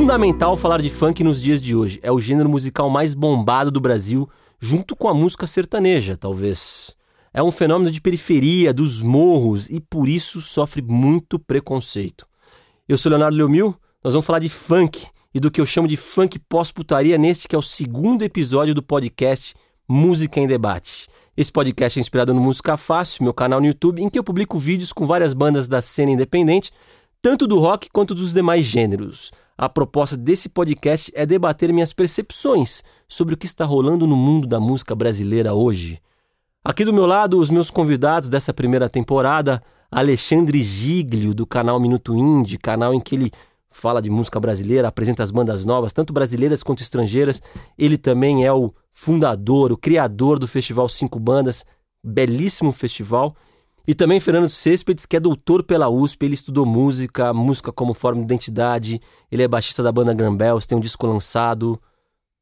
fundamental falar de funk nos dias de hoje. É o gênero musical mais bombado do Brasil, junto com a música sertaneja, talvez. É um fenômeno de periferia, dos morros, e por isso sofre muito preconceito. Eu sou Leonardo Leomil, nós vamos falar de funk e do que eu chamo de funk pós-putaria neste que é o segundo episódio do podcast Música em Debate. Esse podcast é inspirado no Música Fácil, meu canal no YouTube, em que eu publico vídeos com várias bandas da cena independente, tanto do rock quanto dos demais gêneros. A proposta desse podcast é debater minhas percepções sobre o que está rolando no mundo da música brasileira hoje. Aqui do meu lado, os meus convidados dessa primeira temporada, Alexandre Giglio, do canal Minuto Indie, canal em que ele fala de música brasileira, apresenta as bandas novas, tanto brasileiras quanto estrangeiras. Ele também é o fundador, o criador do Festival Cinco Bandas, belíssimo festival. E também Fernando Céspedes, que é doutor pela USP, ele estudou música, música como forma de identidade, ele é baixista da banda Grambels, tem um disco lançado.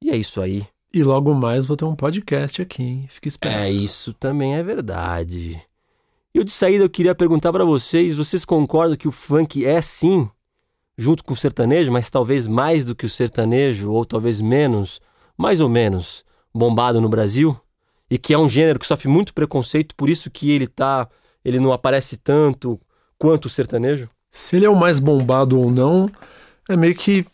E é isso aí. E logo mais vou ter um podcast aqui, hein? Fique esperto. É, isso também é verdade. E de saída eu queria perguntar para vocês, vocês concordam que o funk é sim junto com o sertanejo, mas talvez mais do que o sertanejo, ou talvez menos, mais ou menos, bombado no Brasil, e que é um gênero que sofre muito preconceito, por isso que ele tá, ele não aparece tanto quanto o sertanejo? Se ele é o mais bombado ou não, é meio que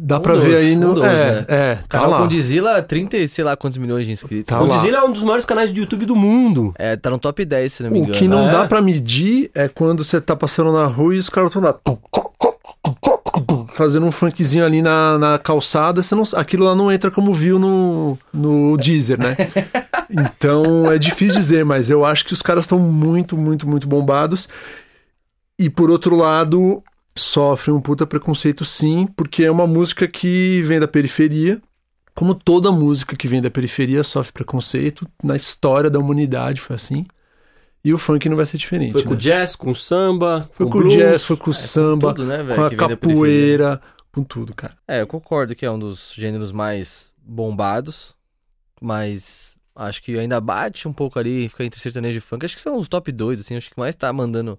Dá Um pra dos, ver aí no. um dos, é, né? é, tá Canal lá. Condizila, 30 e sei lá quantos milhões de inscritos. Tá o. Condizila é um dos maiores canais de YouTube do mundo. É, tá no top 10, se não me O engano. que não é? dá pra medir é quando você tá passando na rua e os caras estão lá. Fazendo um funkzinho ali na, na calçada, você não, aquilo lá não entra como viu no, no Deezer, né? Então é difícil dizer, mas eu acho que os caras estão muito, muito, muito bombados. E por outro lado, sofre um puta preconceito sim, porque é uma música que vem da periferia. Como toda música que vem da periferia sofre preconceito, na história da humanidade foi assim. E o funk não vai ser diferente. Foi com o né? jazz, com o samba, Foi com, com o blues. jazz, foi com o samba, tudo, né, velho, com a da capoeira, com tudo, cara. É, eu concordo que é um dos gêneros mais bombados, mas acho que ainda bate um pouco ali, fica entre sertanejo e funk. Acho que são os top 2, assim, acho que mais tá mandando.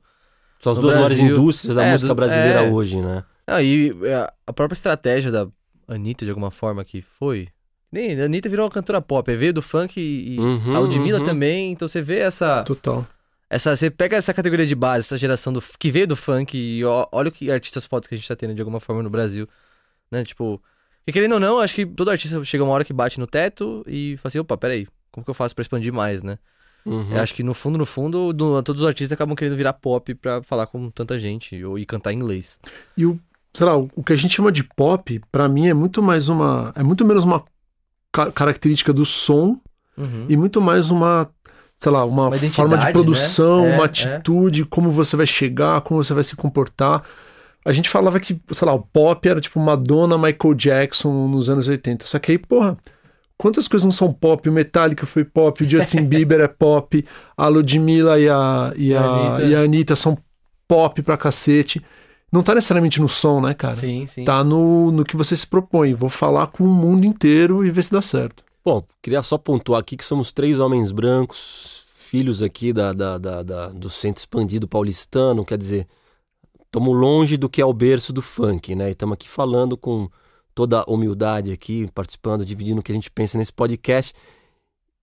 São as duas maiores Brasil. indústrias da É, música do- brasileira é. hoje, né? Ah, e é, a própria estratégia da Anitta, de alguma forma, que foi. Nem, a Anitta virou uma cantora pop, aí veio do funk e, e Uhum, a Ludmilla uhum. também, então você vê essa. Total. Essa, você pega essa categoria de base, essa geração do, que veio do funk e ó- olha o que artistas fotos que a gente tá tendo de alguma forma no Brasil, né? Tipo, e querendo ou não, acho que todo artista chega uma hora que bate no teto e fala assim, opa, peraí, como que eu faço pra expandir mais, né? Uhum. Eu acho que no fundo, no fundo, do- todos os artistas acabam querendo virar pop pra falar com tanta gente ou, e cantar em inglês. E o, sei lá, o o que a gente chama de pop, pra mim é muito mais uma, é muito menos uma ca- característica do som Uhum. e muito mais uma, sei lá, uma, Uma forma de produção, né? É, uma é. atitude, como você vai chegar, como você vai se comportar. A gente falava que, sei lá, o pop era tipo Madonna, Michael Jackson nos anos 80. Só que aí, porra, quantas coisas não são pop? O Metallica foi pop, o Justin Bieber é pop, a Ludmilla e a, e a, Anitta. e a Anitta são pop pra cacete. Não tá necessariamente no som, né, cara? Sim, sim. Tá no, no que você se propõe. Vou falar com o mundo inteiro e ver se dá certo. Bom, queria só pontuar aqui que somos três homens brancos, filhos aqui da, da, da- da- do centro expandido paulistano, quer dizer, estamos longe do que é o berço do funk, né? E estamos aqui falando com toda a humildade aqui, participando, dividindo o que a gente pensa nesse podcast.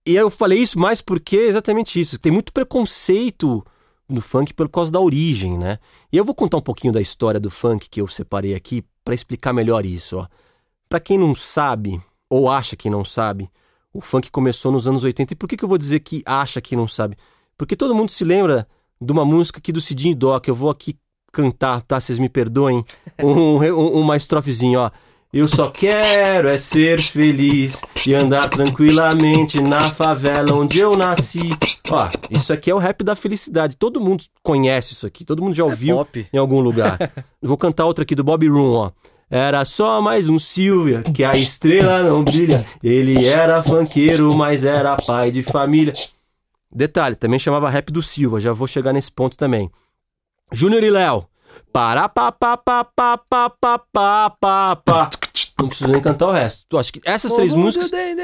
E eu falei isso mais porque é exatamente isso. Tem muito preconceito no funk por causa da origem, né? E eu vou contar um pouquinho da história do funk que eu separei aqui para explicar melhor isso, ó. Para quem não sabe, ou acha que não sabe, o funk começou nos anos 80. E por que, que eu vou dizer que acha que não sabe? Porque todo mundo se lembra de uma música aqui do Cidinho Doc. Eu vou aqui cantar, tá? Vocês me perdoem. Um, um- uma estrofezinha, ó. Eu só quero é ser feliz e andar tranquilamente na favela onde eu nasci. Ó, isso aqui é o rap da felicidade. Todo mundo conhece isso aqui, todo mundo já é ouviu pop. em algum lugar. Eu Vou cantar outra aqui do Bob Room, ó. Era só mais um Silvia, que a estrela não brilha. Ele era funkeiro, mas era pai de família. Detalhe, também chamava rap do Silva, já vou chegar nesse ponto também. Júnior e Léo. Pará, pá, pá, pá, pá, pá, pá, pá, pá, pá. Não preciso nem cantar o resto. Eu acho que essas três músicas é.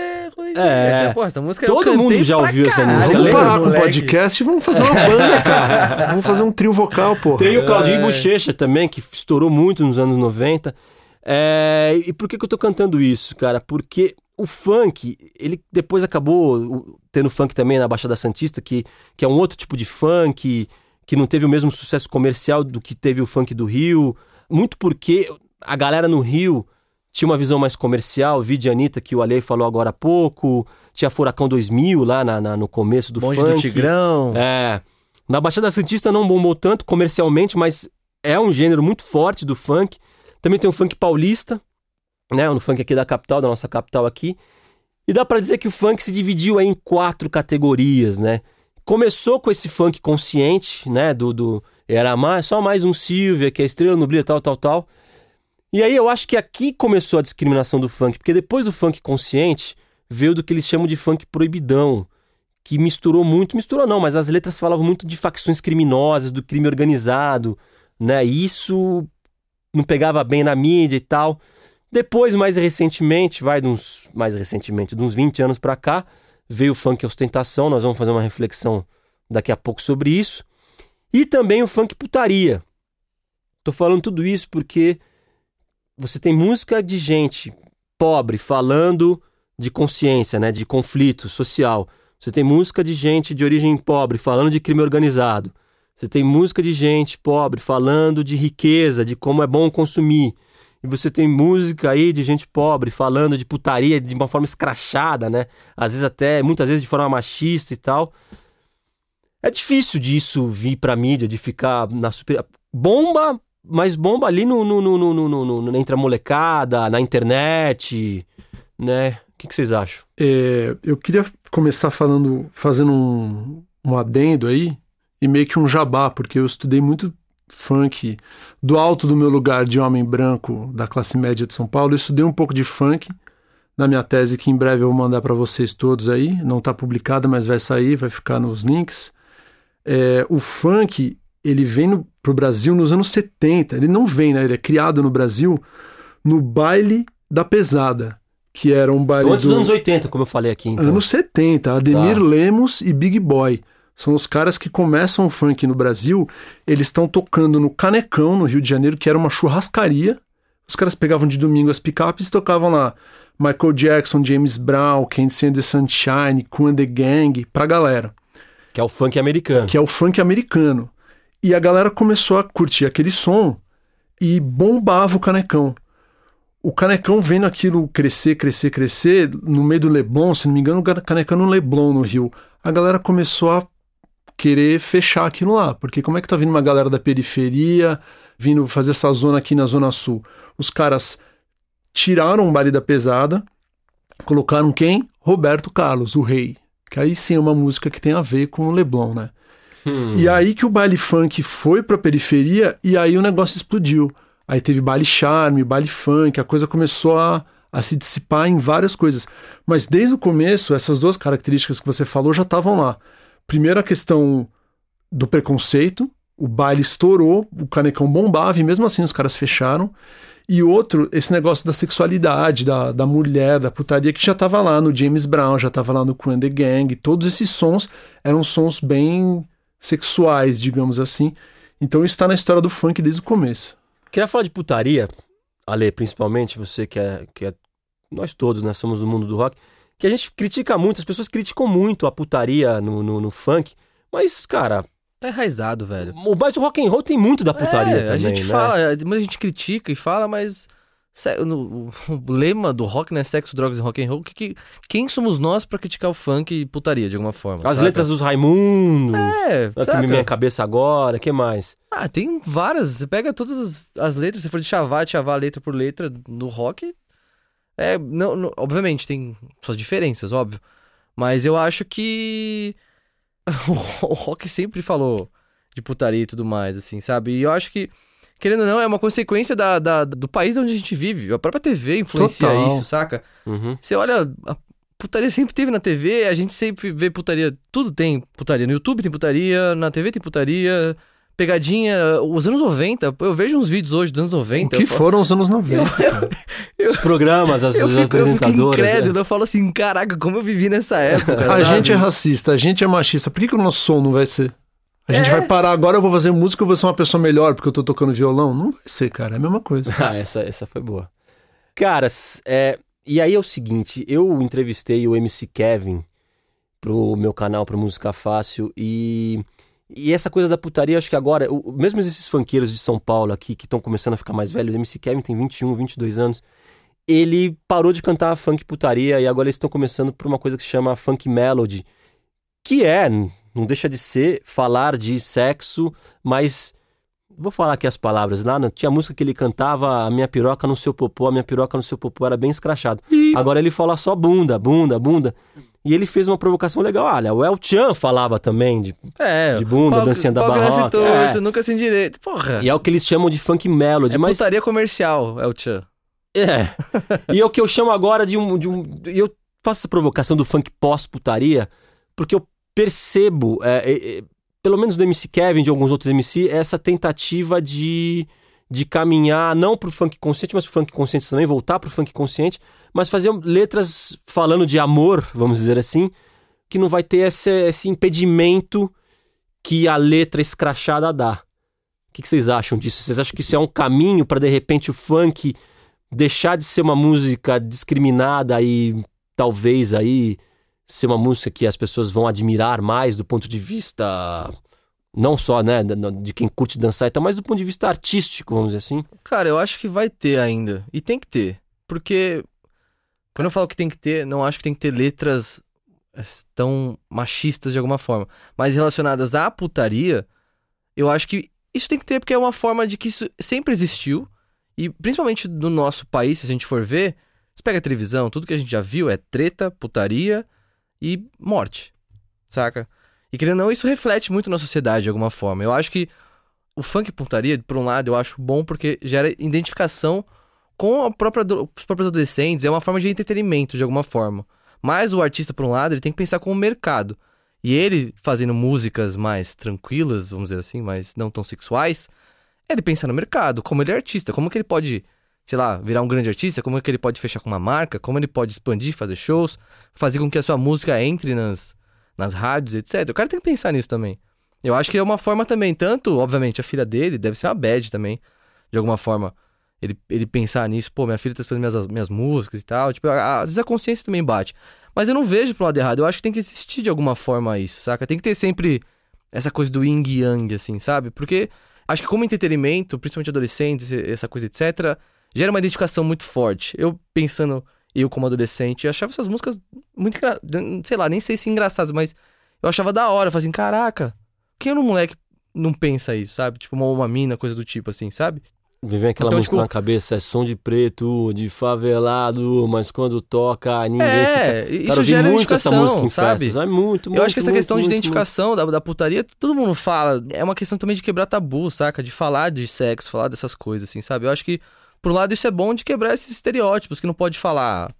Essa, pô, essa música Todo mundo já ouviu essa música, Vamos lembra, parar com o podcast e vamos fazer uma banda, cara. Vamos fazer um trio vocal, pô. Tem o Claudinho É. Bochecha também, que estourou muito nos anos 90. É, e por que, que eu tô cantando isso, cara? Porque o funk, ele depois acabou tendo funk também na Baixada Santista, que, que é um outro tipo de funk, que não teve o mesmo sucesso comercial do que teve o funk do Rio. Muito porque a galera no Rio tinha uma visão mais comercial, vídeo Anitta, que o Alei falou agora há pouco, tinha Furacão 2000 lá na- na- no começo do Bonde funk. do Tigrão. É. Na Baixada Santista não bombou tanto comercialmente, mas é um gênero muito forte do funk. Também tem o funk paulista, né? No funk aqui da capital, da nossa capital aqui. E dá pra dizer que o funk se dividiu aí em quatro categorias, né? Começou com esse funk consciente, né? Do, do era mais, só mais um Silvia, que é estrela brilho, tal, tal, tal. E aí eu acho que aqui começou a discriminação do funk, porque depois do funk consciente veio do que eles chamam de funk proibidão, que misturou muito, misturou não, mas as letras falavam muito de facções criminosas, do crime organizado, né? E isso não pegava bem na mídia e tal. Depois, mais recentemente, vai de uns, mais recentemente, de uns 20 anos pra cá, veio o funk ostentação, nós vamos fazer uma reflexão daqui a pouco sobre isso. E também o funk putaria. Tô falando tudo isso porque você tem música de gente pobre falando de consciência, né, de conflito social. Você tem música de gente de origem pobre falando de crime organizado. Você tem música de gente pobre falando de riqueza, de como é bom consumir. E você tem música aí de gente pobre falando de putaria de uma forma escrachada, né? Às vezes até, muitas vezes de forma machista e tal. É difícil disso vir pra mídia, de ficar na super. Bomba, mas bomba ali no, no, no, no, no, no- entre a molecada, na internet, né? O que, que vocês acham? É, eu queria começar falando, fazendo um, um adendo aí e meio que um jabá, porque eu estudei muito funk do alto do meu lugar de homem branco da classe média de São Paulo. Eu estudei um pouco de funk na minha tese que em breve eu vou mandar para vocês todos aí. Não está publicada, mas vai sair, vai ficar nos links. É, o funk ele vem no, pro Brasil nos anos 70. Ele não vem, né? Ele é criado no Brasil no baile da pesada, que era um baile Antes do... dos anos 80, como eu falei aqui, então. Anos 70, Ademir Tá. Lemos e Big Boy. São os caras que começam o funk no Brasil. Eles estão tocando no Canecão, no Rio de Janeiro, que era uma churrascaria. Os caras pegavam de domingo as picapes e tocavam lá Michael Jackson, James Brown, Candy and the Sunshine, Cool and the Gang, pra galera. Que é o funk americano. Que é o funk americano. E a galera começou a curtir aquele som e bombava o Canecão. O Canecão vendo aquilo crescer, crescer, crescer, no meio do Leblon, se não me engano, o Canecão no Leblon, no Rio. A galera começou a querer fechar aquilo lá, porque como é que tá vindo uma galera da periferia, vindo fazer essa zona aqui na Zona Sul? Os caras tiraram o baile da pesada, colocaram quem? Roberto Carlos, o rei. Que aí sim é uma música que tem a ver com o Leblon, né? Hum. E aí que o baile funk foi pra periferia e aí o negócio explodiu. Aí teve baile charme, baile funk, a coisa começou a, a se dissipar em várias coisas. Mas desde o começo, essas duas características que você falou já estavam lá. Primeiro a questão do preconceito, o baile estourou, o canecão bombava e mesmo assim os caras fecharam. E outro, esse negócio da sexualidade, da, da mulher, da putaria, que já tava lá no James Brown, já tava lá no and the Gang. Todos esses sons eram sons bem sexuais, digamos assim. Então isso está na história do funk desde o começo. Queria falar de putaria, Ale, principalmente, você que é, que é. Nós todos, né? Somos do mundo do rock. Que a gente critica muito, as pessoas criticam muito a putaria no, no, no funk. Mas, cara, Tá enraizado, velho. o baixo rock and roll tem muito da putaria é, também, a gente né? fala, mas a gente critica e fala, mas no- o, lema do rock, né, sexo, drogas e rock and roll, que, que- quem somos nós pra criticar o funk e putaria de alguma forma? As letras dos Raimundos. É, É, que saca? à cabeça agora, que mais? Ah, tem várias. Você pega todas as, as letras, se for de chavar, de chavar letra por letra no rock. É, não, não- obviamente tem suas diferenças, óbvio. Mas eu acho que o, rock sempre falou de putaria e tudo mais, assim, sabe? E eu acho que, querendo ou não, é uma consequência da, da- do país onde a gente vive. A própria TV influencia Total. isso, saca? Uhum. Você olha, a putaria sempre teve na TV, a gente sempre vê putaria, tudo tem putaria. No YouTube tem putaria, na TV tem putaria, pegadinha. Os anos 90, eu vejo uns vídeos hoje dos anos O 90. que eu falo- foram os anos 90? Os programas, as, Eu as fico, eu fico apresentadoras. incrédulo, né? eu falo assim, caraca, como eu vivi nessa época. A sabe? gente é racista, a gente é machista. Por que, que o nosso som não vai ser? A gente É. vai parar agora, eu vou fazer música, eu vou ser uma pessoa melhor porque eu tô tocando violão? Não vai ser, cara. É a mesma coisa. Ah, essa, essa foi boa. Caras, é, e aí é o seguinte, eu entrevistei o MC Kevin pro meu canal, pro Música Fácil, e, e essa coisa da putaria, acho que agora, o- mesmo esses funkeiros de São Paulo aqui, que estão começando a ficar mais velhos, o MC Kevin tem 21, 22 anos, ele parou de cantar funk putaria e agora eles estão começando por uma coisa que se chama funk melody, que é, não deixa de ser, falar de sexo, mas Vou falar aqui as palavras lá. não- Tinha música que ele cantava a minha piroca no seu popô, a minha piroca no seu popô, era bem escrachado. Agora ele fala só bunda, bunda, bunda. E ele fez uma provocação legal. Olha, o El Chan falava também de. É, de bunda, pau- dancinha da barroca, torto, é. nunca assim direito. Porra. E é o que eles chamam de funk melody. é mas putaria comercial, o Tchan. É. e é o que eu chamo agora de um. De um e eu faço essa provocação do funk pós-putaria, porque eu percebo, é, é, é, pelo menos do MC Kevin, de alguns outros MC, essa tentativa de, de caminhar não pro funk consciente, mas pro funk consciente também, voltar pro funk consciente, mas fazer letras falando de amor, vamos dizer assim, que não vai ter esse, esse impedimento que a letra escrachada dá. O que, que vocês acham disso? Vocês acham que isso é um caminho para de repente o funk deixar de ser uma música discriminada e talvez aí ser uma música que as pessoas vão admirar mais do ponto de vista não só, né, de quem curte dançar e tal, mas do ponto de vista artístico, vamos dizer assim. Cara, eu acho que vai ter ainda. E tem que ter. Porque quando eu falo que tem que ter, não acho que tem que ter letras eh, tão machistas de alguma forma. Mas relacionadas à putaria, eu acho que isso tem que ter porque é uma forma de que isso sempre existiu. E principalmente no nosso país, se a gente for ver, você pega a televisão, tudo que a gente já viu é treta, putaria e morte. Saca? E querendo ou não, isso reflete muito na sociedade de alguma forma. Eu acho que o funk putaria, por um lado, eu acho bom porque gera identificação com a própria, os próprios adolescentes, é uma forma de entretenimento de alguma forma. Mas o artista, por um lado, ele tem que pensar como mercado. E ele fazendo músicas mais tranquilas, vamos dizer assim, mas não tão sexuais, ele pensa no mercado, como ele é artista, como que ele pode, sei lá, virar um grande artista, como que ele pode fechar com uma marca, como ele pode expandir, fazer shows, fazer com que a sua música entre nas, nas rádios, etc. O cara tem que pensar nisso também. Eu acho que é uma forma também, tanto, obviamente, a filha dele deve ser uma bad também, de alguma forma. Ele, ele pensar nisso, pô, minha filha tá estudando minhas, minhas músicas e tal. Tipo, às vezes a consciência também bate. Mas eu não vejo pro lado errado. Eu acho que tem que existir de alguma forma isso, saca? Tem que ter sempre essa coisa do yin e yang, assim, sabe? Porque acho que como entretenimento, principalmente adolescentes, essa coisa, etc., gera uma identificação muito forte. Eu pensando, eu como adolescente, eu achava essas músicas muito, sei lá, nem sei se engraçadas, mas eu achava da hora. Eu falava assim, caraca, quem no moleque não pensa isso, sabe? Tipo, uma, uma mina, coisa do tipo, assim, sabe? Me vem aquela Então, música tipo- na cabeça, é som de preto, de favelado, mas quando toca, ninguém é, fica... isso Cara, vi gera muito identificação, essa música em sabe? festas. É muito, muito, Eu acho que essa muito, questão de muito, identificação da, da putaria, todo mundo fala. É uma questão também de quebrar tabu, saca? De falar de sexo, falar dessas coisas, assim, sabe? Eu acho que, por um lado, isso é bom de quebrar esses estereótipos, que não pode falar.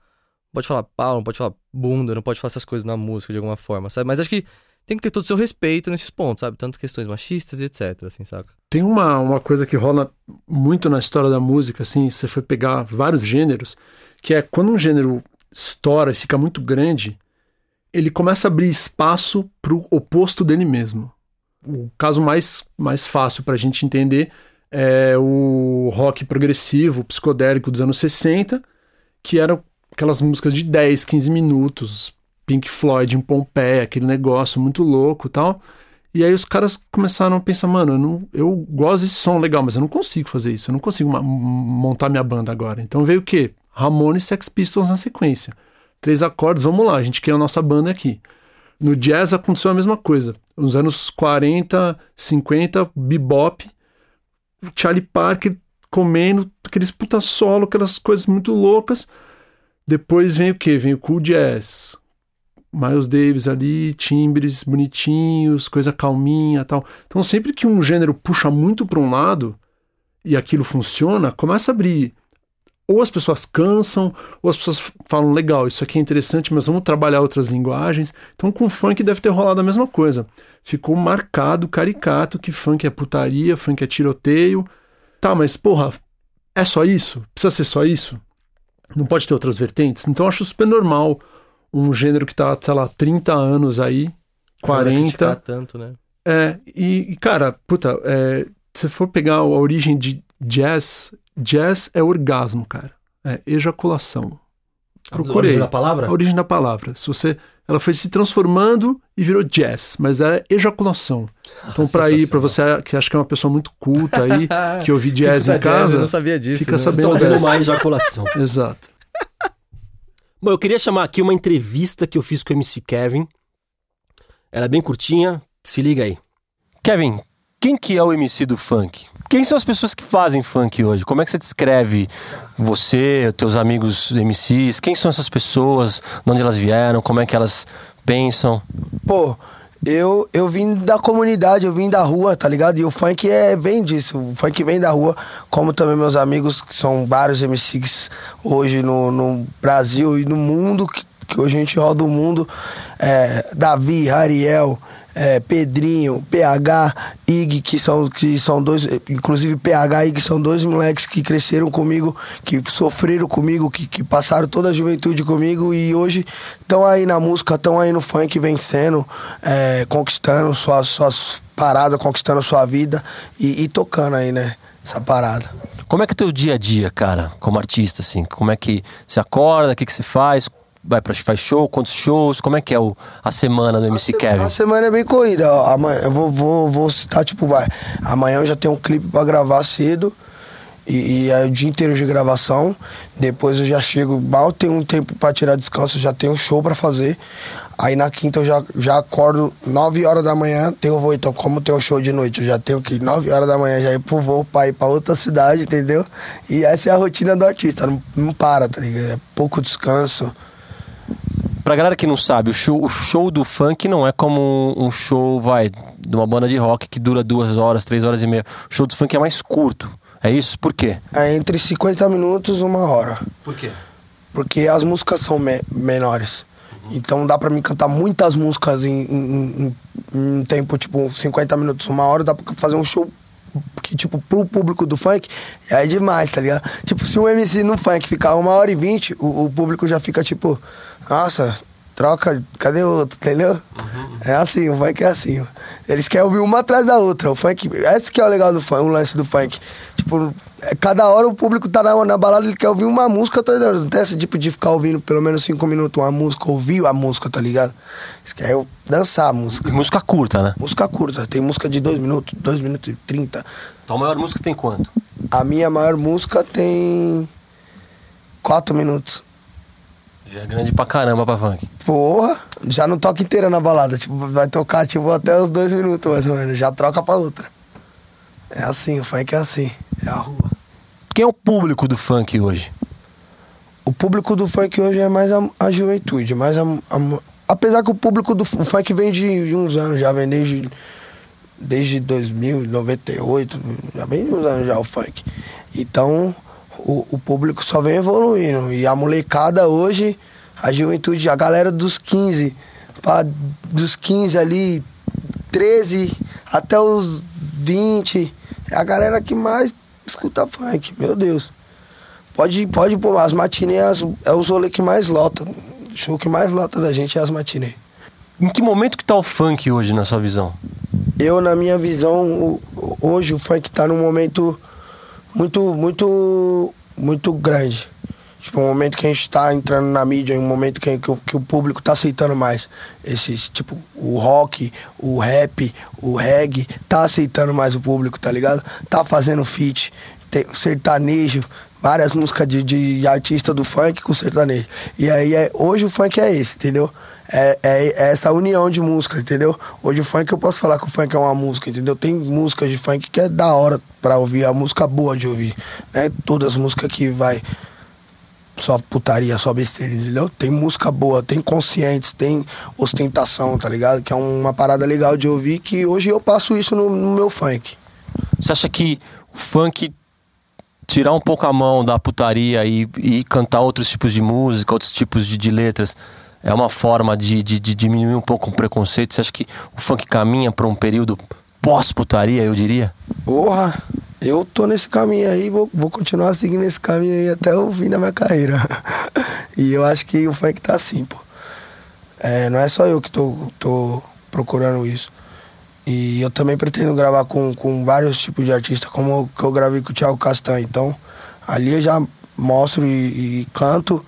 Pode falar pau, não pode falar bunda, não pode falar essas coisas na música de alguma forma, sabe? Mas acho que tem que ter todo o seu respeito nesses pontos, sabe? Tanto questões machistas e etc, assim, saca? Tem uma, uma coisa que rola muito na história da música, assim, você for pegar vários gêneros, que é quando um gênero estoura e fica muito grande, ele começa a abrir espaço pro oposto dele mesmo. O caso mais, mais fácil pra gente entender é o rock progressivo, psicodélico dos anos 60, que eram aquelas músicas de 10, 15 minutos, Pink Floyd em Pompeia, aquele negócio muito louco e tal. E aí os caras começaram a pensar, mano, eu, não, eu gosto desse som legal, mas eu não consigo fazer isso, eu não consigo montar minha banda agora. Então veio o quê? Ramones e Sex Pistols na sequência. Três acordes, vamos lá, a gente quer a nossa banda aqui. No jazz aconteceu a mesma coisa. Nos anos 40, 50, bebop, Charlie Parker comendo aqueles puta solo, aquelas coisas muito loucas. Depois vem o quê? Vem o cool jazz, Miles Davis ali, timbres bonitinhos, coisa calminha tal. Então, sempre que um gênero puxa muito para um lado e aquilo funciona, começa a abrir ou as pessoas cansam, ou as pessoas falam, legal, isso aqui é interessante, mas vamos trabalhar outras linguagens. Então com funk deve ter rolado a mesma coisa. Ficou marcado, caricato, que funk é putaria, funk é tiroteio. Tá, mas porra, é só isso? Precisa ser só isso? Não pode ter outras vertentes? Então eu acho super normal um gênero que tá, sei lá, 30 anos aí, 40. tanto, né? É, e, e, cara, puta, é, se for pegar a origem de jazz, jazz é orgasmo, cara. É ejaculação. Procurei. A origem da palavra? A origem da palavra. Se você, ela foi se transformando e virou jazz, mas é ejaculação. Então, para ir, para você que acha que é uma pessoa muito culta aí, que ouvi jazz em casa, jazz, eu não sabia disso, fica né? sabendo dessa. mais ejaculação. Exato. Bom, eu queria chamar aqui uma entrevista que eu fiz com o MC Kevin. Ela é bem curtinha, se liga aí. Kevin, quem que é o MC do funk? Quem são as pessoas que fazem funk hoje? Como é que você descreve você, teus amigos MCs? Quem são essas pessoas? De onde elas vieram? Como é que elas pensam? Pô, eu, eu vim da comunidade, eu vim da rua, tá ligado? E o funk é, vem disso, o funk vem da rua, como também meus amigos, que são vários MCs hoje no, no Brasil e no mundo, que, que hoje a gente roda o mundo. É, Davi, Ariel, é, Pedrinho, PH, Ig, que são, que são dois, inclusive PH e Ig são dois moleques que cresceram comigo, que sofreram comigo, que, que passaram toda a juventude comigo e hoje estão aí na música, estão aí no funk vencendo, é, conquistando suas, suas paradas, conquistando sua vida e, e tocando aí, né? Essa parada. Como é que é o teu dia a dia, cara, como artista, assim? Como é que você acorda, o que, que você faz? Vai para faz show, quantos shows? Como é que é o, a semana do MC a Kevin? A semana é bem corrida. Amanhã, eu vou, vou, vou citar, tipo, vai. Amanhã eu já tenho um clipe para gravar cedo. E, e é o dia inteiro de gravação. Depois eu já chego, mal tenho um tempo para tirar descanso, já tenho um show para fazer. Aí na quinta eu já, já acordo 9 horas da manhã, tenho voo. Então, como tem um show de noite, eu já tenho que 9 horas da manhã já ir pro voo pra ir pra outra cidade, entendeu? E essa é a rotina do artista, não, não para, tá ligado? É pouco descanso. Pra galera que não sabe, o show, o show do funk não é como um show, vai, de uma banda de rock que dura duas horas, três horas e meia. O show do funk é mais curto. É isso? Por quê? É entre 50 minutos e uma hora. Por quê? Porque as músicas são me menores. Uhum. Então dá pra mim cantar muitas músicas em, em, em, um tempo, tipo, 50 minutos, uma hora, dá pra fazer um show que, tipo, pro público do funk, é demais, tá ligado? Tipo, se um MC no funk ficar uma hora e vinte, o, o público já fica, tipo, nossa, troca, cadê o outro, entendeu? Uhum. É assim, o funk é assim. Eles querem ouvir uma atrás da outra. O funk, esse que é o legal do funk, o lance do funk. Tipo, é, cada hora o público tá na, na balada, ele quer ouvir uma música, tá ligado? Não tem esse tipo de ficar ouvindo pelo menos cinco minutos uma música, ouvir a música, tá ligado? Eles querem dançar a música. E música curta, né? Música curta. Tem música de dois minutos, dois minutos e trinta. Então a maior música tem quanto? A minha maior música tem quatro minutos. Já é grande pra caramba pra funk. Porra, já não toca inteira na balada. Tipo, vai tocar tipo até os dois minutos mais ou menos. Já troca pra outra. É assim, o funk é assim. É a rua. Quem é o público do funk hoje? O público do funk hoje é mais a, a juventude, mais a, a, apesar que o público do funk vem de, de, uns anos, já vem desde desde 2098, já vem de uns anos já o funk. Então, o, o público só vem evoluindo. E a molecada hoje, a juventude, a galera dos 15, pra, dos 15 ali, 13 até os 20, é a galera que mais escuta funk, meu Deus. Pode, pode pôr, as matinês é os rolês que mais lota. O show que mais lota da gente é as matinês. Em que momento que tá o funk hoje, na sua visão? Eu, na minha visão, hoje o funk tá num momento muito, muito, muito grande. Tipo, um momento que a gente está entrando na mídia, um momento que, que, que o público está aceitando mais. Esses, tipo, o rock, o rap, o reggae, tá aceitando mais o público, tá ligado? Tá fazendo feat, tem sertanejo, várias músicas de, de artista do funk com sertanejo. E aí, é, hoje o funk é esse, entendeu? É, é, é, essa união de música, entendeu? Hoje o funk eu posso falar que o funk é uma música, entendeu? Tem músicas de funk que é da hora pra ouvir, a música boa de ouvir, né? Todas as músicas que vai só putaria, só besteira, entendeu? Tem música boa, tem conscientes, tem ostentação, tá ligado? Que é uma parada legal de ouvir que hoje eu passo isso no, no meu funk. Você acha que o funk tirar um pouco a mão da putaria e, e cantar outros tipos de música, outros tipos de, de letras, é uma forma de, de, de, diminuir um pouco o preconceito? Você acha que o funk caminha para um período pós-putaria, eu diria? Porra, eu tô nesse caminho aí, vou, vou continuar seguindo esse caminho aí até o fim da minha carreira. e eu acho que o funk tá assim, pô. É, não é só eu que tô, tô procurando isso. E eu também pretendo gravar com, com vários tipos de artistas, como que eu gravei com o Thiago Castanho. Então, ali eu já mostro e, e canto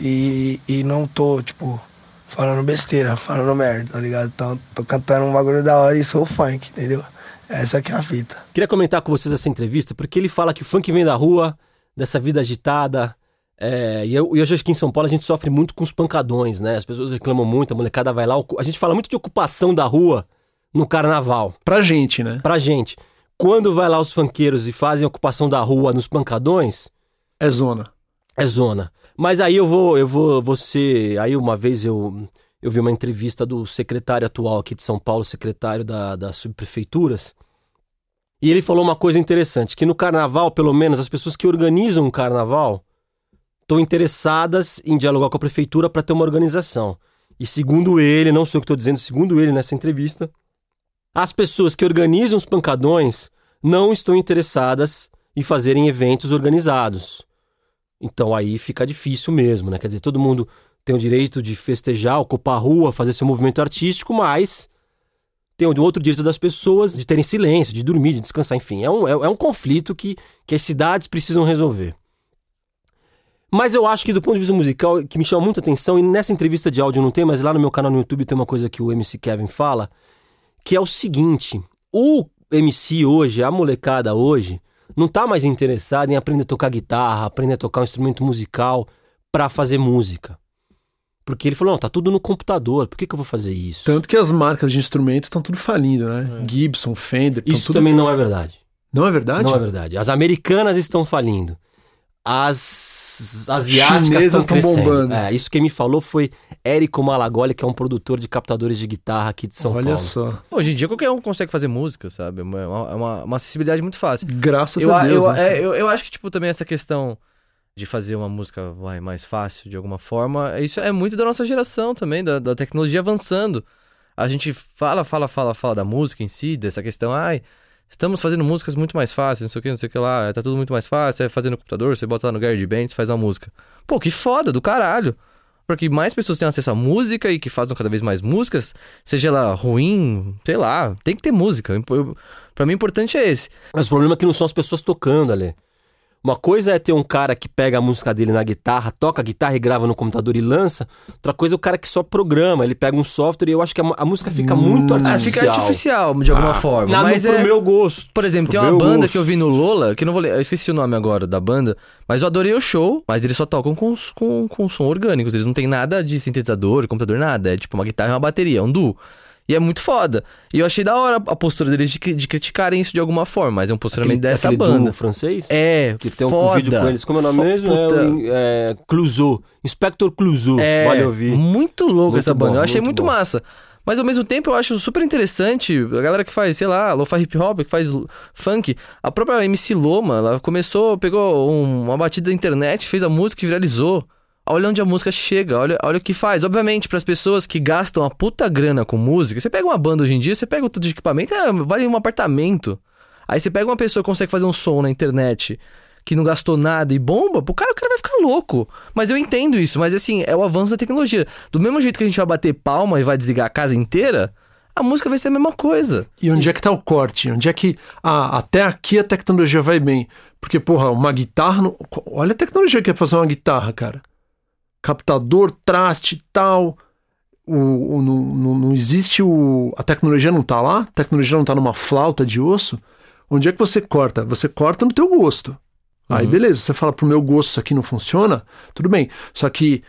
e, e não tô, tipo, falando besteira, falando merda, tá ligado? Então, tô cantando um bagulho da hora e sou funk, entendeu? Essa que é a fita. Queria comentar com vocês essa entrevista, porque ele fala que o funk vem da rua, dessa vida agitada, é, e eu, eu acho que em São Paulo a gente sofre muito com os pancadões, né? As pessoas reclamam muito, a molecada vai lá. A gente fala muito de ocupação da rua no carnaval. Pra gente, né? Pra gente. Quando vai lá os funkeiros e fazem ocupação da rua nos pancadões. É zona. É zona. Mas aí eu vou, eu vou, você. Aí uma vez eu, eu vi uma entrevista do secretário atual aqui de São Paulo, secretário da, das subprefeituras. E ele falou uma coisa interessante: que no carnaval, pelo menos, as pessoas que organizam o carnaval estão interessadas em dialogar com a prefeitura para ter uma organização. E segundo ele, não sou eu que estou dizendo, segundo ele nessa entrevista, as pessoas que organizam os pancadões não estão interessadas em fazerem eventos organizados. Então aí fica difícil mesmo, né? Quer dizer, todo mundo tem o direito de festejar, ocupar a rua, fazer seu movimento artístico, mas tem o outro direito das pessoas de terem silêncio, de dormir, de descansar, enfim. É um, é, é um conflito que, que as cidades precisam resolver. Mas eu acho que do ponto de vista musical, que me chama muita atenção, e nessa entrevista de áudio não tem, mas lá no meu canal no YouTube tem uma coisa que o MC Kevin fala, que é o seguinte: o MC hoje, a molecada hoje, não tá mais interessada em aprender a tocar guitarra, aprender a tocar um instrumento musical para fazer música. Porque ele falou, não, tá tudo no computador, por que, que eu vou fazer isso? Tanto que as marcas de instrumento estão tudo falindo, né? É. Gibson, Fender. Isso tudo... também não é verdade. Não é verdade? Não é verdade. As americanas estão falindo as asiáticas estão bombando. É, isso quem me falou foi Érico Malagoli, que é um produtor de captadores de guitarra aqui de São Olha Paulo. Olha só. Hoje em dia qualquer um consegue fazer música, sabe? É uma, uma, uma acessibilidade muito fácil. Graças eu, a Deus. Eu, né, é, eu, eu, acho que, tipo, também essa questão de fazer uma música vai, mais fácil de alguma forma, isso é muito da nossa geração também, da, da tecnologia avançando. A gente fala, fala, fala, fala da música em si, dessa questão, ai Estamos fazendo músicas muito mais fáceis, não sei o que, não sei o que lá. Tá tudo muito mais fácil. É fazer no computador, você bota lá no GarageBand, você faz uma música. Pô, que foda, do caralho. Porque mais pessoas têm acesso à música e que fazem cada vez mais músicas, seja ela ruim, sei lá, tem que ter música. Pra mim, o importante é esse. Mas o problema é que não são as pessoas tocando ali. Uma coisa é ter um cara que pega a música dele na guitarra, toca a guitarra e grava no computador e lança. Outra coisa é o cara que só programa, ele pega um software e eu acho que a, a música fica muito artificial. Ah, fica artificial de alguma ah, forma. Nada mas pro é... meu gosto. Por exemplo, tem uma banda gosto. que eu vi no Lola, que eu não vou ler, eu esqueci o nome agora da banda, mas eu adorei o show, mas eles só tocam com, com, com som orgânicos, eles não tem nada de sintetizador, computador, nada. É tipo uma guitarra e uma bateria, é um duo. E é muito foda. E eu achei da hora a postura deles de, de criticarem isso de alguma forma, mas é um posicionamento aquele, dessa aquele banda. francês? É, Que tem foda. um vídeo com eles. Como é o nome mesmo? É, é Clouseau. Inspector Clouseau. É, vale ouvir. Muito louco muito essa banda. Bom, eu achei muito, muito massa. Mas ao mesmo tempo eu acho super interessante a galera que faz, sei lá, lo-fi hip hop, que faz funk. A própria MC Loma, ela começou, pegou um, uma batida da internet, fez a música e viralizou olha onde a música chega, olha, olha o que faz. Obviamente, para as pessoas que gastam a puta grana com música, você pega uma banda hoje em dia, você pega o tanto de equipamento, é, vale um apartamento. Aí você pega uma pessoa que consegue fazer um som na internet que não gastou nada e bomba, pro cara, o cara vai ficar louco. Mas eu entendo isso, mas assim, é o avanço da tecnologia. Do mesmo jeito que a gente vai bater palma e vai desligar a casa inteira, a música vai ser a mesma coisa. E onde é que tá o corte? Onde é que. Ah, até aqui a tecnologia vai bem. Porque, porra, uma guitarra. Olha a tecnologia que é fazer uma guitarra, cara captador, traste tal. O, o, não, não existe o. A tecnologia não está lá, a tecnologia não está numa flauta de osso. Onde é que você corta? Você corta no teu gosto. Uhum. Aí beleza, você fala pro meu gosto isso aqui não funciona, tudo bem. Só que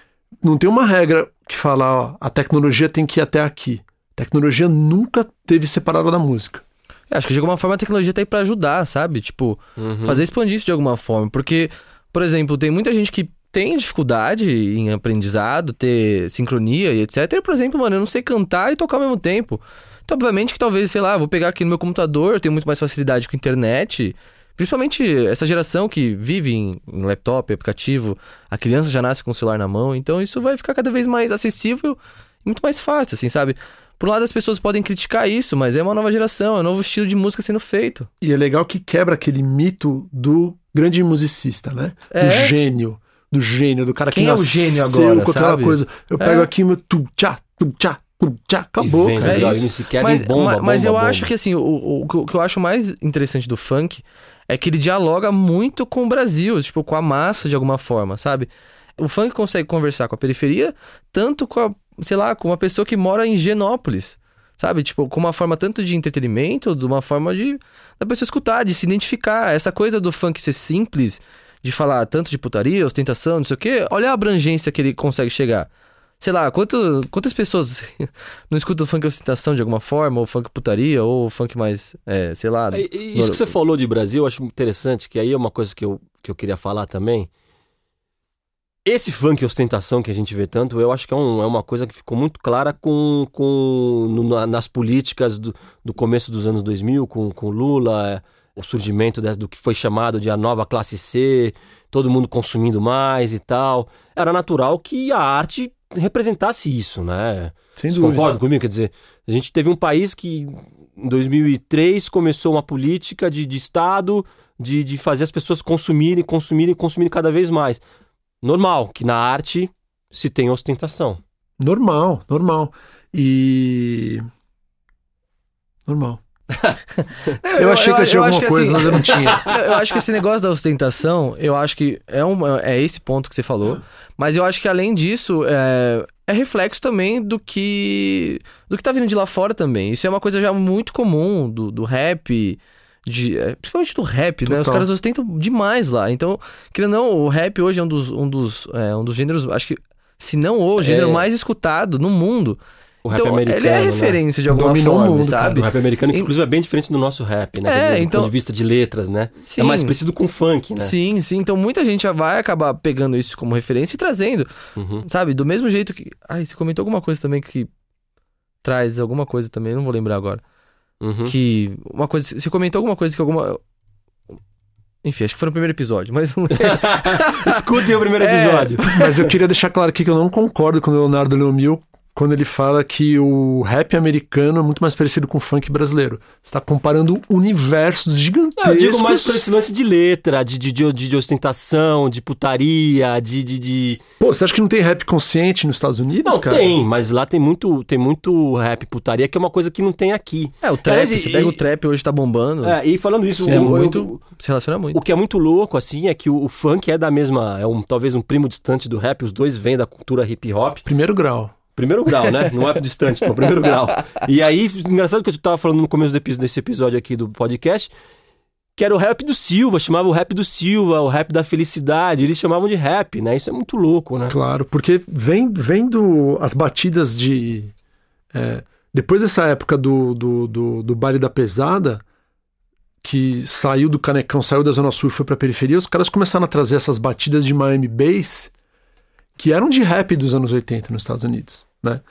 não tem uma regra que fala, ó, a tecnologia tem que ir até aqui. A tecnologia nunca teve separada da música. Eu acho que de alguma forma a tecnologia tá aí pra ajudar, sabe? Tipo, uhum. fazer expandir isso de alguma forma. Porque, por exemplo, tem muita gente que tem dificuldade em aprendizado, ter sincronia e etc. Eu, por exemplo, mano, eu não sei cantar e tocar ao mesmo tempo. Então, obviamente que talvez, sei lá, vou pegar aqui no meu computador, eu tenho muito mais facilidade com a internet. Principalmente essa geração que vive em, em laptop, aplicativo, a criança já nasce com o celular na mão, então isso vai ficar cada vez mais acessível e muito mais fácil, assim, sabe? Por um lado, as pessoas podem criticar isso, mas é uma nova geração, é um novo estilo de música sendo feito. E é legal que quebra aquele mito do grande musicista, né? É. Do gênio. Do gênio, do cara Quem que é o nasceu gênio agora, com aquela sabe? coisa. Eu pego É. aqui meu tu tchá, tu tchá, tu tchá, acabou, vem, cara. é isso. MC Kevin mas, bomba, ma- mas bomba, eu bomba. acho que assim, o, o, o que eu- o que eu acho mais interessante do funk é que ele dialoga muito com o Brasil, tipo, com a massa de alguma forma, sabe? O funk consegue conversar com a periferia, tanto com a, sei lá, com uma pessoa que mora em Genópolis. Sabe? Tipo, com uma forma tanto de entretenimento, de uma forma de da pessoa escutar, de se identificar. Essa coisa do funk ser simples, de falar tanto de putaria, ostentação, não sei o quê, olha a abrangência que ele consegue chegar. Sei lá, quanto, quantas pessoas não escutam funk ostentação de alguma forma, ou funk putaria, ou funk mais, é, sei lá. É, Isso que você falou de Brasil, eu acho interessante, que aí é uma coisa que eu, que eu queria falar também. Esse funk ostentação que a gente vê tanto, eu acho que é, um- é uma coisa que ficou muito clara com, com no- na- nas políticas do, do começo dos anos 2000, com, com Lula, é, o surgimento do que foi chamado de a nova classe C, todo mundo consumindo mais e tal. Era natural que a arte representasse isso, né? Sem dúvida. concorda comigo? Quer dizer, a gente teve um país que em 2003 começou uma política de, de Estado de, de fazer as pessoas consumirem, consumirem, consumirem cada vez mais. Normal que na arte se tem ostentação. Normal, normal. E. Normal. Eu, achei que eu tinha acho alguma que, coisa, assim, mas eu não tinha. Eu eu acho que esse negócio da ostentação, eu acho que é, um, é esse ponto que você falou. Mas eu acho que além disso, é, é reflexo também do que do que tá vindo de lá fora também. Isso é uma coisa já muito comum do, do rap, de, é, principalmente do rap, né? Os Total. caras ostentam demais lá. Então, querendo ou não, o rap hoje é um dos, um dos, é, um dos gêneros, acho que, se não o gênero É. mais escutado no mundo. O rap então, americano. ele é né? referência de alguma Dominou o forma, mundo, cara. sabe? O rap americano, que inclusive, é bem diferente do nosso rap, né? É, dizer, então- Do ponto de vista de letras, né? Sim. É mais parecido com funk, né? Sim, sim. Então muita gente já vai acabar pegando isso como referência e trazendo. Uhum. Sabe? Do mesmo jeito que. Ai, você comentou alguma coisa também que traz alguma coisa também, não vou lembrar agora. Uhum. Que. Uma coisa. Você comentou alguma coisa que alguma. Enfim, acho que foi no primeiro episódio, mas não Escutem o primeiro É. episódio. Mas eu queria deixar claro aqui que eu não concordo com o Leonardo Leomil quando ele fala que o rap americano é muito mais parecido com o funk brasileiro. Você está comparando universos Não, gigantescos. eu digo mais por esse lance de letra, de, de, de, de ostentação, de putaria, de, de, de... Pô, você acha que não tem rap consciente nos Estados Unidos, Não, cara? tem, mas lá tem muito, tem muito rap putaria, que é uma coisa que não tem aqui. É, o trap, e- você pega e- o trap hoje tá bombando. É, e falando isso, é o- muito. o- se relaciona muito. O que é muito louco, assim, é que o, o funk é da mesma. É um, talvez um primo distante do rap, os dois vêm da cultura hip hop. Primeiro grau. Primeiro grau, né? Não é distante, então, primeiro grau. E aí, engraçado que eu tava falando no começo desse episódio aqui do podcast, que era o rap do Silva, chamava o rap do Silva, o rap da felicidade, eles chamavam de rap, né? Isso é muito louco, né? Claro, porque vem, vem do, as batidas de. é, depois dessa época do, do, do, do baile da pesada, que saiu do Canecão, saiu da Zona Sul e foi pra periferia, os caras começaram a trazer essas batidas de Miami Bass, que eram de rap dos anos 80 nos Estados Unidos, né?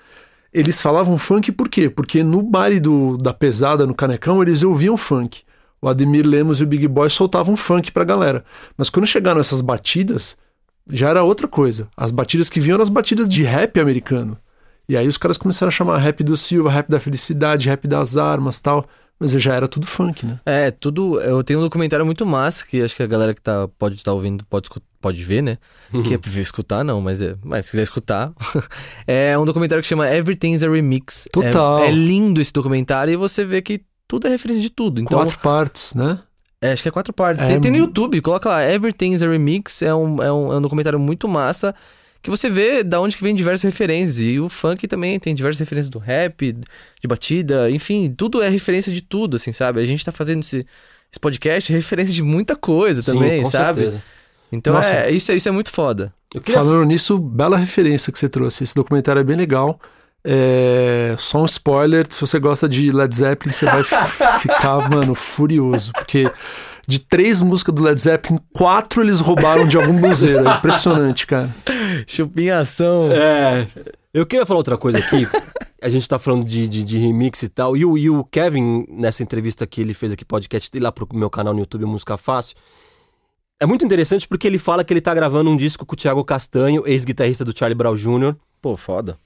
Eles falavam funk por quê? Porque no baile do, da pesada, no Canecão, eles ouviam funk. O Ademir Lemos e o Big Boy soltavam funk pra galera. Mas quando chegaram essas batidas, já era outra coisa. As batidas que vinham eram as batidas de rap americano. E aí os caras começaram a chamar rap do Silva, rap da felicidade, rap das armas tal. Mas já era tudo funk, né? É, tudo. Eu tenho um documentário muito massa que acho que a galera que tá, pode estar ouvindo pode, pode ver, né? Que é ver escutar, não, mas, é, mas se quiser escutar. é um documentário que chama Everything's a Remix. É- Total. É, lindo esse documentário e você vê que tudo é referência de tudo. Então, Quatro partes, né? é, acho que é quatro partes. É Tem, tem no YouTube, coloca lá, Everything's a Remix. É um, é, um, é um documentário muito massa. Que você vê da onde que vem diversas referências. E o funk também tem diversas referências do rap, de batida, enfim, tudo é referência de tudo, assim, sabe? A gente tá fazendo esse, esse podcast é referência de muita coisa também, Sim, com sabe? certeza. Então Nossa. é, isso, é- isso é muito foda. Eu queria Falando nisso, bela referência que você trouxe. Esse documentário é bem legal. É... Só um spoiler: se você gosta de Led Zeppelin, você vai fi- ficar, mano, furioso. Porque de três músicas do Led Zeppelin, quatro eles roubaram de algum bluseiro. É impressionante, cara. Chupinhação. É. Eu queria falar outra coisa aqui. A gente tá falando de, de, de remix e tal. E o, e o Kevin, nessa entrevista que ele fez aqui, podcast, e lá pro meu canal no YouTube, Música Fácil. É muito interessante porque ele fala que ele tá gravando um disco com o Thiago Castanho, ex-guitarrista do Charlie Brown Jr. Pô, foda.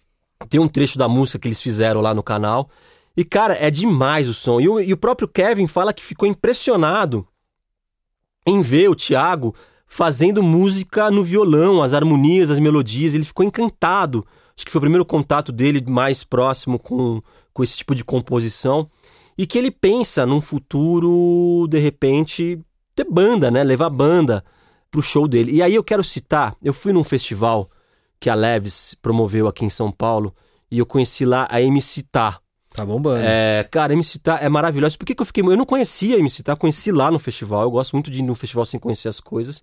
Tem um trecho da música que eles fizeram lá no canal. E, cara, é demais o som. E o, e o próprio Kevin fala que ficou impressionado em ver o Thiago fazendo música no violão, as harmonias, as melodias. Ele ficou encantado. Acho que foi o primeiro contato dele mais próximo com, com esse tipo de composição. E que ele pensa num futuro, de repente, ter banda, né? Levar banda pro show dele. E aí eu quero citar, eu fui num festival que a Leves promoveu aqui em São Paulo e eu conheci lá a MC Tá. Tá bombando. É, cara, MC Tá é maravilhosa. Por que, que eu fiquei. Eu não conhecia MC Tá, conheci lá no festival. Eu gosto muito de ir no festival sem conhecer as coisas.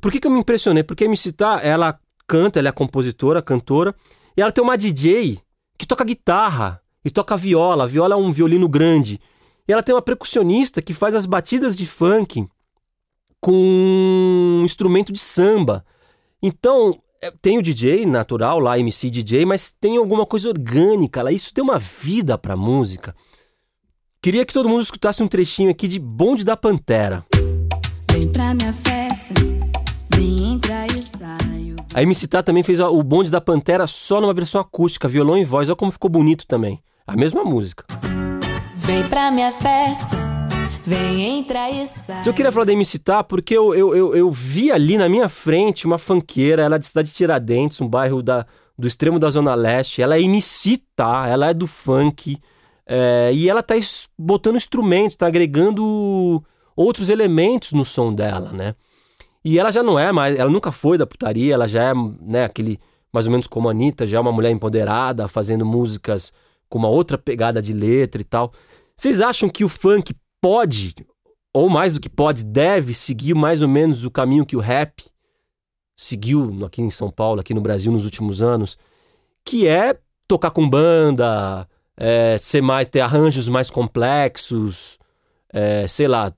Por que, que eu me impressionei? Porque a MC Tá, ela canta, ela é compositora, cantora, e ela tem uma DJ que toca guitarra e toca viola. A viola é um violino grande. E ela tem uma percussionista que faz as batidas de funk com um instrumento de samba. Então, tem o DJ natural lá, MC DJ, mas tem alguma coisa orgânica lá. Isso deu uma vida pra música. Queria que todo mundo escutasse um trechinho aqui de Bonde da Pantera. Vem pra minha festa, vem e saio. A MC Tá também fez o Bonde da Pantera só numa versão acústica, violão e voz. Olha como ficou bonito também. A mesma música. Vem pra minha festa, vem entrar e saio. Então eu queria falar da MC Tá porque eu, eu, eu, eu vi ali na minha frente uma fanqueira, ela é de cidade de Tiradentes, um bairro da, do extremo da Zona Leste. Ela é MC Tá, ela é do funk. é, e ela tá botando instrumentos, tá agregando outros elementos no som dela, né? E ela já não é mais, ela nunca foi da putaria, ela já é, né, aquele, mais ou menos como a Anitta, já é uma mulher empoderada, fazendo músicas com uma outra pegada de letra e tal. Vocês acham que o funk pode, ou mais do que pode, deve seguir mais ou menos o caminho que o rap seguiu aqui em São Paulo, aqui no Brasil nos últimos anos, que é tocar com banda, é, ser mais, ter arranjos mais complexos, é, sei lá,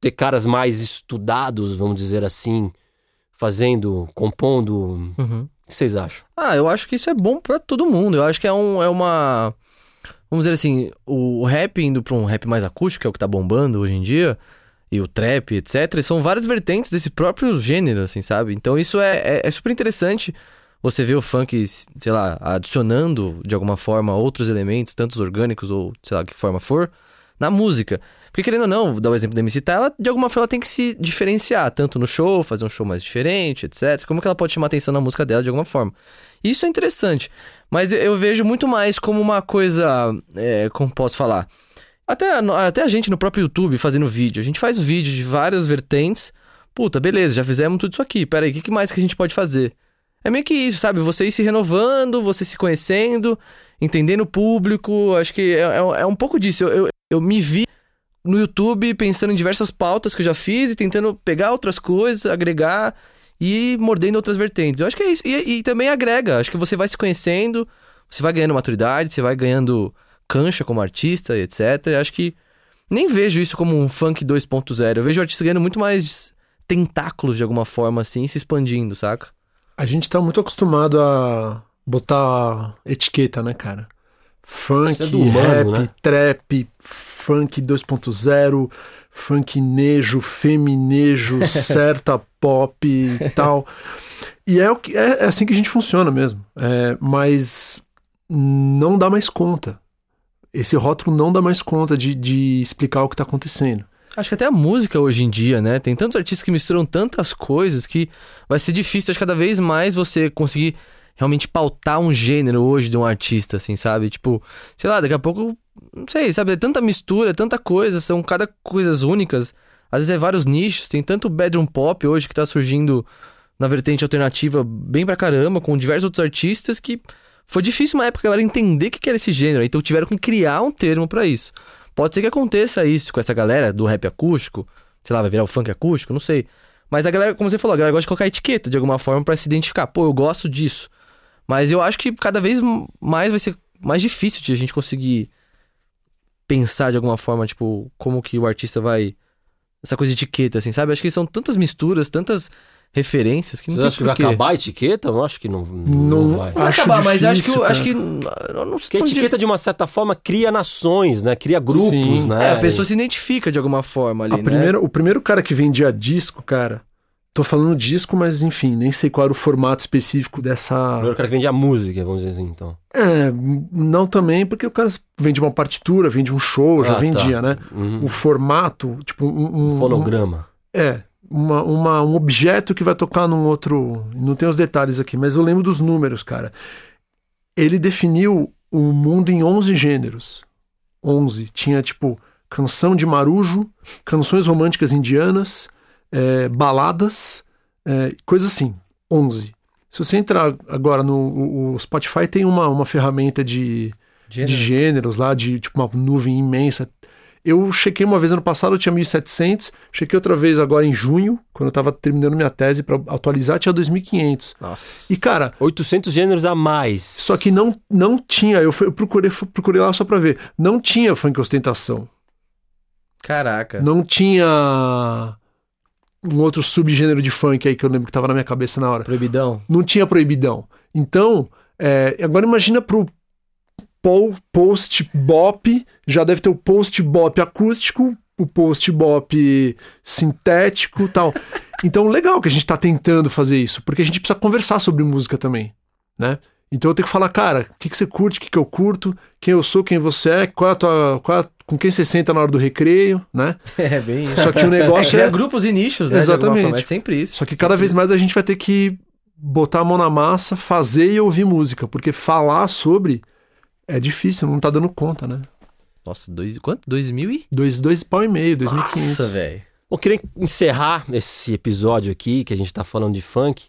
ter caras mais estudados, vamos dizer assim, fazendo, compondo. O Uhum. que vocês acham? Ah, eu acho que isso é bom pra todo mundo. Eu acho que é, um, é uma. Vamos dizer assim, o rap indo pra um rap mais acústico, que é o que tá bombando hoje em dia, e o trap, etc., são várias vertentes desse próprio gênero, assim, sabe? Então isso é, é, é super interessante você ver o funk, sei lá, adicionando de alguma forma outros elementos, tantos orgânicos ou sei lá que forma for, na música. Porque querendo ou não, dar o exemplo da MC Tá, ela de alguma forma ela tem que se diferenciar, tanto no show, fazer um show mais diferente, etc. Como que ela pode chamar atenção na música dela de alguma forma? Isso é interessante, mas eu- vejo muito mais como uma coisa, é, como posso falar? Até, até a gente no próprio YouTube fazendo vídeo, a gente faz vídeo de várias vertentes. Puta, beleza, já fizemos tudo isso aqui. Pera aí, o que que mais que a gente pode fazer? É meio que isso, sabe? Você ir se renovando, você se conhecendo, entendendo o público. Acho que é, é- é um pouco disso. Eu, eu, eu me vi no YouTube pensando em diversas pautas que eu já fiz e tentando pegar outras coisas, agregar e mordendo outras vertentes. Eu acho que é isso. E, e também agrega. Acho que você vai se conhecendo, você vai ganhando maturidade, você vai ganhando cancha como artista e etc. Eu acho que nem vejo isso como um funk 2.0. Eu vejo o artista ganhando muito mais tentáculos de alguma forma, assim, se expandindo, saca? A gente tá muito acostumado a botar etiqueta, né, cara? Funk, Isso é do humano, rap, né? trap, funk 2.0, funk nejo, feminejo, certa pop e tal. E é, o que, é, é assim que a gente funciona mesmo. É, mas não dá mais conta. Esse rótulo não dá mais conta de, de explicar o que tá acontecendo. Acho que até a música hoje em dia, né? Tem tantos artistas que misturam tantas coisas que vai ser difícil, acho que cada vez mais você conseguir realmente pautar um gênero hoje de um artista, assim, sabe? Tipo, sei lá, daqui a pouco, não sei, sabe? É tanta mistura, é tanta coisa, são cada coisas únicas. Às vezes é vários nichos, tem tanto bedroom pop hoje que tá surgindo na vertente alternativa bem pra caramba, com diversos outros artistas que foi difícil uma época a galera entender o que era esse gênero, então tiveram que criar um termo pra isso. Pode ser que aconteça isso com essa galera do rap acústico, sei lá, vai virar o funk acústico, não sei. Mas a galera, como você falou, a galera gosta de colocar etiqueta de alguma forma pra se identificar. Pô, eu gosto disso. Mas eu acho que cada vez mais vai ser mais difícil de a gente conseguir pensar de alguma forma, tipo, como que o artista vai essa coisa de etiqueta, assim, sabe? Acho que são tantas misturas, tantas referências que não Você tem acha que vai acabar a etiqueta? Eu acho que não, não, Não- vai. Vai Acho acabar, mas acho que, difícil, acho que eu não Porque a etiqueta, de uma certa forma, cria nações, né? Cria grupos, Sim. né? É, a pessoa se identifica de alguma forma ali, A né? primeira, O primeiro cara que vendia disco, cara. Tô falando disco, mas enfim, nem sei qual era o formato específico O dessa. primeiro cara que vende a música, vamos dizer assim, então. É, não também, porque o cara vende uma partitura, vende um show, já Ah, tá. vendia, né? Uhum. O formato, tipo, um. um- Fonograma. É, uma, uma- um objeto que vai tocar num outro. Não tem os detalhes aqui, mas eu lembro dos números, cara. Ele definiu o mundo em 11 gêneros. 11. Tinha, tipo, canção de marujo, canções românticas indianas, é, baladas, é, coisas assim. 11. Se você entrar agora no o- Spotify, tem uma, uma ferramenta de, Gênero. de gêneros lá, de tipo uma nuvem imensa. Eu chequei uma vez ano passado, eu tinha 1.700. Chequei outra vez agora em junho, quando eu tava terminando minha tese para atualizar, tinha 2.500. Nossa. E cara, 800 gêneros a mais. só que não, não tinha, eu, fui- eu procurei, procurei lá só pra ver, não tinha funk ostentação. Caraca. Não tinha um outro subgênero de funk aí que eu lembro que tava na minha cabeça na hora. Proibidão. Não tinha proibidão. Então, é, agora imagina pro post bop, já deve ter o post bop acústico, o post bop sintético e tal. Então, legal que a gente tá tentando fazer isso, porque a gente precisa conversar sobre música também, né? Então eu tenho que falar, cara, o que, que você curte, o que, que eu curto, quem eu sou, quem você é, qual é a tua. Qual é a- com quem você senta na hora do recreio, né? É bem isso. Só que o É, negócio criar é. grupos e nichos, né? Exatamente. forma. É sempre isso. Só que cada vez mais a gente vai ter que botar a mão na massa, fazer e ouvir música, porque falar sobre é difícil, não tá dando conta, né? Nossa, dois, quanto? 2000 e? Dois, dois pau e meio, 2.500. Nossa, velho. Eu queria encerrar esse episódio aqui, que a gente tá falando de funk.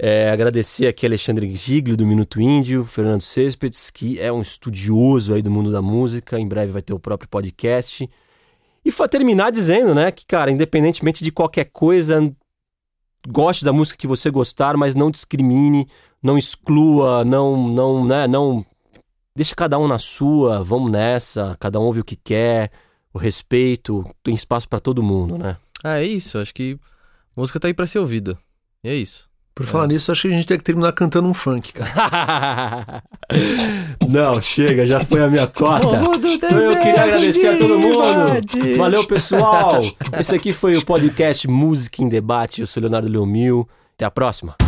É, agradecer aqui Alexandre Giglio, do Minuto Índio, Fernando Cespedes, que é um estudioso aí do mundo da música, em breve vai ter o próprio podcast. E foi terminar dizendo, né, que, cara, independentemente de qualquer coisa, goste da música que você gostar, mas não discrimine, não exclua, não, não, né, não... Deixa cada um na sua, vamos nessa, cada um ouve o que quer, o respeito, tem espaço pra todo mundo, né? Ah, é isso. Acho que música tá aí pra ser ouvida. E é isso. Por falar nisso, acho que a gente tem que terminar cantando um funk, cara. Não, chega, já foi a minha cota. Então eu queria agradecer a todo mundo. Valeu, pessoal. Esse aqui foi o podcast Música em Debate. Eu sou Leonardo Leomil. Até a próxima.